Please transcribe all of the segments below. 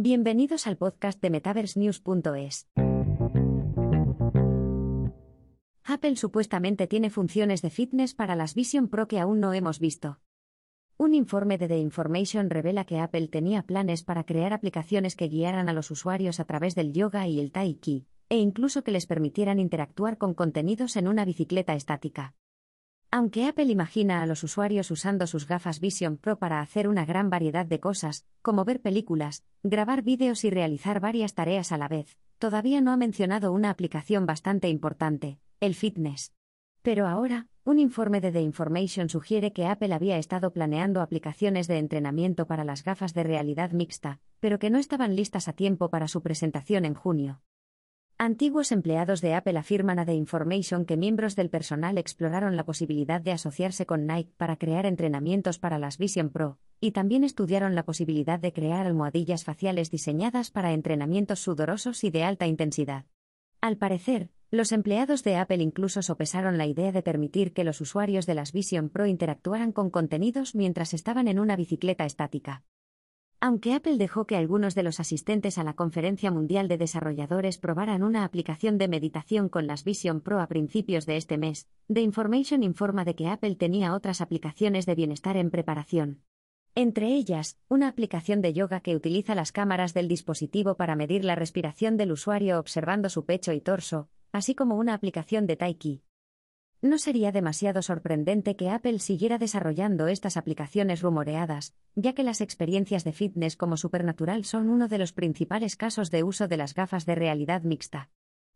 Bienvenidos al podcast de MetaverseNews.es. Apple supuestamente tiene funciones de fitness para las Vision Pro que aún no hemos visto. Un informe de The Information revela que Apple tenía planes para crear aplicaciones que guiaran a los usuarios a través del yoga y el tai chi, e incluso que les permitieran interactuar con contenidos en una bicicleta estática. Aunque Apple imagina a los usuarios usando sus gafas Vision Pro para hacer una gran variedad de cosas, como ver películas, grabar vídeos y realizar varias tareas a la vez, todavía no ha mencionado una aplicación bastante importante, el fitness. Pero ahora, un informe de The Information sugiere que Apple había estado planeando aplicaciones de entrenamiento para las gafas de realidad mixta, pero que no estaban listas a tiempo para su presentación en junio. Antiguos empleados de Apple afirman a The Information que miembros del personal exploraron la posibilidad de asociarse con Nike para crear entrenamientos para las Vision Pro, y también estudiaron la posibilidad de crear almohadillas faciales diseñadas para entrenamientos sudorosos y de alta intensidad. Al parecer, los empleados de Apple incluso sopesaron la idea de permitir que los usuarios de las Vision Pro interactuaran con contenidos mientras estaban en una bicicleta estática. Aunque Apple dejó que algunos de los asistentes a la Conferencia Mundial de Desarrolladores probaran una aplicación de meditación con las Vision Pro a principios de este mes, The Information informa de que Apple tenía otras aplicaciones de bienestar en preparación. Entre ellas, una aplicación de yoga que utiliza las cámaras del dispositivo para medir la respiración del usuario observando su pecho y torso, así como una aplicación de Tai Chi. No sería demasiado sorprendente que Apple siguiera desarrollando estas aplicaciones rumoreadas, ya que las experiencias de fitness como Supernatural son uno de los principales casos de uso de las gafas de realidad mixta.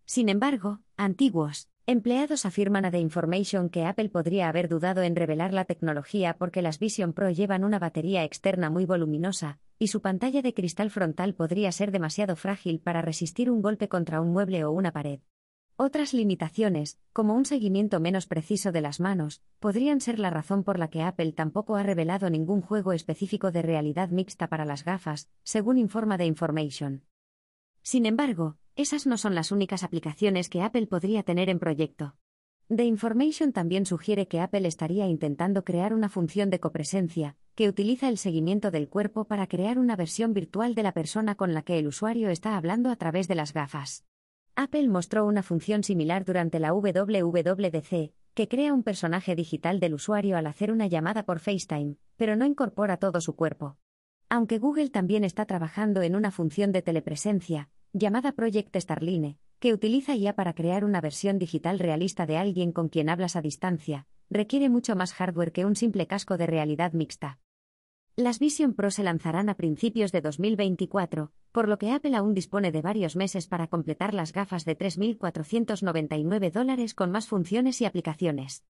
Sin embargo, antiguos empleados afirman a The Information que Apple podría haber dudado en revelar la tecnología porque las Vision Pro llevan una batería externa muy voluminosa, y su pantalla de cristal frontal podría ser demasiado frágil para resistir un golpe contra un mueble o una pared. Otras limitaciones, como un seguimiento menos preciso de las manos, podrían ser la razón por la que Apple tampoco ha revelado ningún juego específico de realidad mixta para las gafas, según informa The Information. Sin embargo, esas no son las únicas aplicaciones que Apple podría tener en proyecto. The Information también sugiere que Apple estaría intentando crear una función de copresencia, que utiliza el seguimiento del cuerpo para crear una versión virtual de la persona con la que el usuario está hablando a través de las gafas. Apple mostró una función similar durante la WWDC, que crea un personaje digital del usuario al hacer una llamada por FaceTime, pero no incorpora todo su cuerpo. Aunque Google también está trabajando en una función de telepresencia, llamada Project Starline, que utiliza IA para crear una versión digital realista de alguien con quien hablas a distancia, requiere mucho más hardware que un simple casco de realidad mixta. Las Vision Pro se lanzarán a principios de 2024, por lo que Apple aún dispone de varios meses para completar las gafas de 3.499 dólares con más funciones y aplicaciones.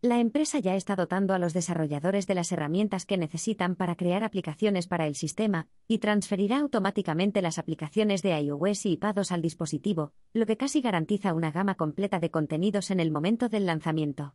La empresa ya está dotando a los desarrolladores de las herramientas que necesitan para crear aplicaciones para el sistema, y transferirá automáticamente las aplicaciones de iOS y iPadOS al dispositivo, lo que casi garantiza una gama completa de contenidos en el momento del lanzamiento.